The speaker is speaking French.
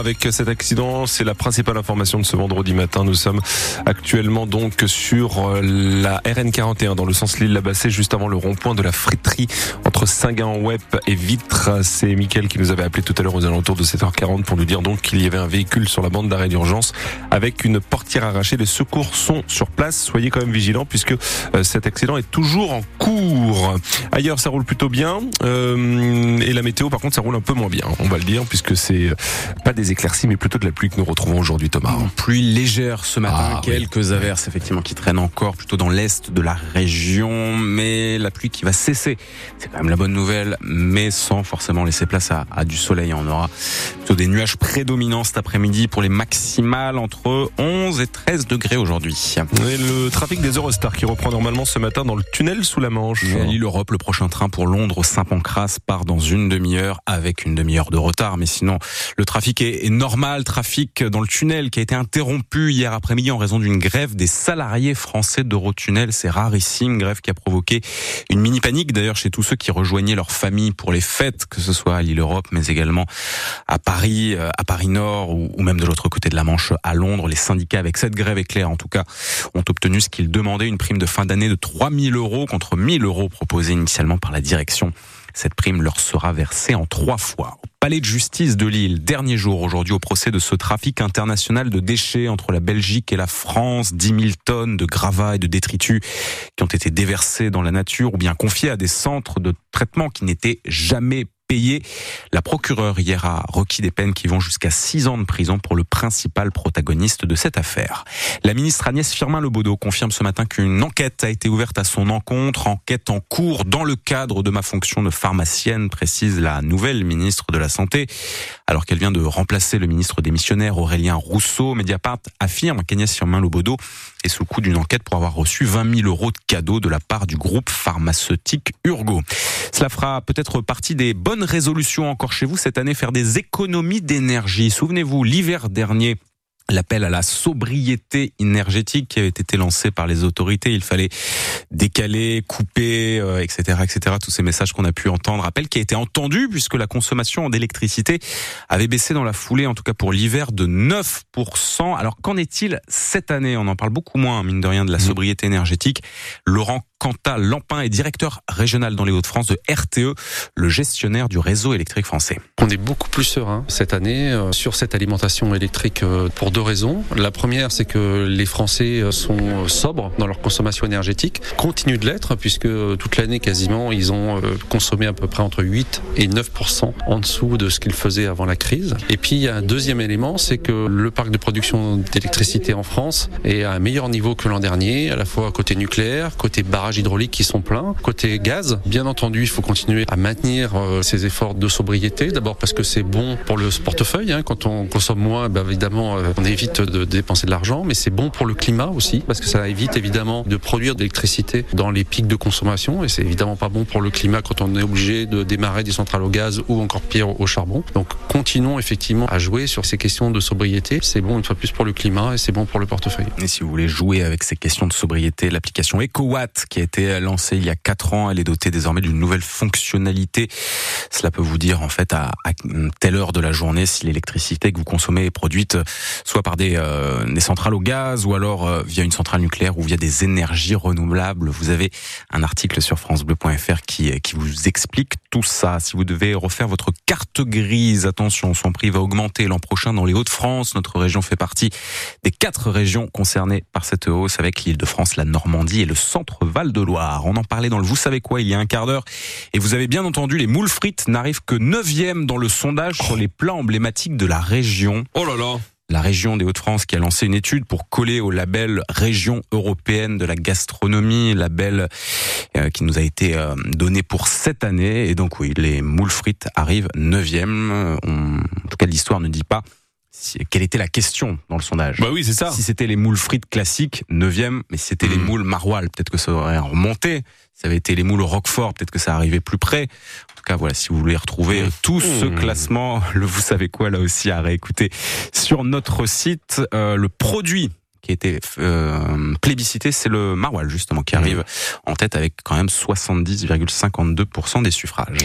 Avec cet accident, c'est la principale information de ce vendredi matin. Nous sommes actuellement donc sur euh, la RN41 dans le sens Lille-Labassé, juste avant le rond-point de la friterie entre Saint-Gain-en-Web et Vitre. C'est Mickaël qui nous avait appelé tout à l'heure aux alentours de 7h40 pour nous dire donc qu'il y avait un véhicule sur la bande d'arrêt d'urgence avec une portière arrachée. Les secours sont sur place. Soyez quand même vigilants puisque euh, cet accident est toujours en cours. Ailleurs, ça roule plutôt bien. Euh, et la météo, par contre, ça roule un peu moins bien. On va le dire puisque c'est pas des éclaircies, mais plutôt de la pluie que nous retrouvons aujourd'hui, Thomas. Une pluie légère ce matin, ah, quelques averses effectivement qui traînent encore plutôt dans l'est de la région, mais la pluie qui va cesser. C'est quand même la bonne nouvelle, mais sans forcément laisser place à, à du soleil. On aura plutôt des nuages prédominants cet après-midi pour les maximales entre 11 et 13 degrés aujourd'hui. le trafic des Eurostars qui reprend normalement ce matin dans le tunnel sous la Manche. à l'île Europe, le prochain train pour Londres Saint-Pancras part dans une demi-heure avec une demi-heure de retard, mais sinon le trafic est, normal. Trafic dans le tunnel qui a été interrompu hier après-midi en raison d'une grève des salariés français d'Eurotunnel. C'est rarissime, grève qui a provoqué une mini panique d'ailleurs chez tous ceux qui rejoignaient leur famille pour les fêtes, que ce soit à l'île Europe, mais également à Paris, euh, à Paris Nord ou, même de l'autre côté de la Manche, à Londres. Les syndicats avec cette grève éclair, en tout cas, ont obtenu ce qu'ils demandaient, une prime de fin d'année de 3000 euros contre 1000 euros proposés initialement par la direction. Cette prime leur sera versée en trois fois. Au palais de justice de Lille, dernier jour aujourd'hui au procès de ce trafic international de déchets entre la Belgique et la France, 10 000 tonnes de gravats et de détritus qui ont été déversés dans la nature ou bien confiés à des centres de traitement qui n'étaient jamais La procureure hier a requis des peines qui vont jusqu'à 6 ans de prison pour le principal protagoniste de cette affaire. La ministre Agnès Firmin-Lebaudot confirme ce matin qu'une enquête a été ouverte à son encontre, enquête en cours dans le cadre de ma fonction de pharmacienne, précise la nouvelle ministre de la Santé. Alors qu'elle vient de remplacer le ministre démissionnaire Aurélien Rousseau, Mediapart affirme qu'Agnès Firmin-Lebaudot est sous le coup d'une enquête pour avoir reçu 20 000 euros de cadeaux de la part du groupe pharmaceutique Urgo. Cela fera peut-être partie des bonnes résolutions encore chez vous cette année, faire des économies d'énergie. Souvenez-vous, l'hiver dernier, l'appel à la sobriété énergétique qui avait été lancé par les autorités. Il fallait décaler, couper, etc., euh, etc. Tous ces messages qu'on a pu entendre. Appel qui a été entendu puisque la consommation d'électricité avait baissé dans la foulée, en tout cas pour l'hiver, de 9%. Alors qu'en est-il cette année? On en parle beaucoup moins, mine de rien, de la mmh. sobriété énergétique. Laurent Cantal Lampin est directeur régional dans les Hauts-de-France de RTE, le gestionnaire du réseau électrique français. On est beaucoup plus serein cette année euh, sur cette alimentation électrique euh, pour deux raisons. La première, c'est que les Français euh, sont sobres dans leur consommation énergétique, continuent de l'être puisque toute l'année quasiment ils ont consommé à peu près entre 8 et 9% en dessous de ce qu'ils faisaient avant la crise. Et puis il y a un deuxième élément, c'est que le parc de production d'électricité en France est à un meilleur niveau que l'an dernier, à la fois côté nucléaire, côté barrage hydrauliques qui sont pleins. Côté gaz, bien entendu, il faut continuer à maintenir euh, ces efforts de sobriété. D'abord parce que c'est bon pour le portefeuille. Hein. Quand on consomme moins, ben évidemment, euh, on évite de dépenser de l'argent, mais c'est bon pour le climat aussi parce que ça évite évidemment de produire de l'électricité dans les pics de consommation et c'est évidemment pas bon pour le climat quand on est obligé de démarrer des centrales au gaz ou encore pire au charbon. Donc continuons effectivement à jouer sur ces questions de sobriété. C'est bon une fois plus pour le climat et c'est bon pour le portefeuille. Et si vous voulez jouer avec ces questions de sobriété, l'application EcoWatt qui a été lancée il y a 4 ans. Elle est dotée désormais d'une nouvelle fonctionnalité. Cela peut vous dire en fait à, telle heure de la journée si l'électricité que vous consommez est produite soit par des, euh, des centrales au gaz ou alors euh, via une centrale nucléaire ou via des énergies renouvelables. Vous avez un article sur francebleu.fr qui, qui vous explique tout ça. Si vous devez refaire votre carte grise, attention, son prix va augmenter l'an prochain dans les Hauts-de-France. Notre région fait partie des quatre régions concernées par cette hausse avec l'île de France, la Normandie et le centre-Val de Loire. On en parlait dans le Vous savez quoi il y a un quart d'heure. Et vous avez bien entendu, les moules frites n'arrivent que neuvième dans le sondage sur les plats emblématiques de la région. Oh là là la région des Hauts-de-France qui a lancé une étude pour coller au label région européenne de la gastronomie, label euh, qui nous a été euh, donné pour cette année. Et donc oui, les moules frites arrivent neuvième. en tout cas, l'histoire ne dit pas quelle était la question dans le sondage Bah oui, c'est ça. Si c'était les moules frites classiques, 9 mais si c'était les hmm. moules maroilles, peut-être que ça aurait remonté. Si ça avait été les moules roquefort, peut-être que ça arrivait plus près. En tout cas, voilà, si vous voulez retrouver hmm. tout ce hmm. classement, le vous savez quoi, là aussi, à réécouter sur notre site. Euh, le produit qui a été euh, plébiscité, c'est le maroilles, justement, qui arrive en tête avec quand même 70,52% des suffrages.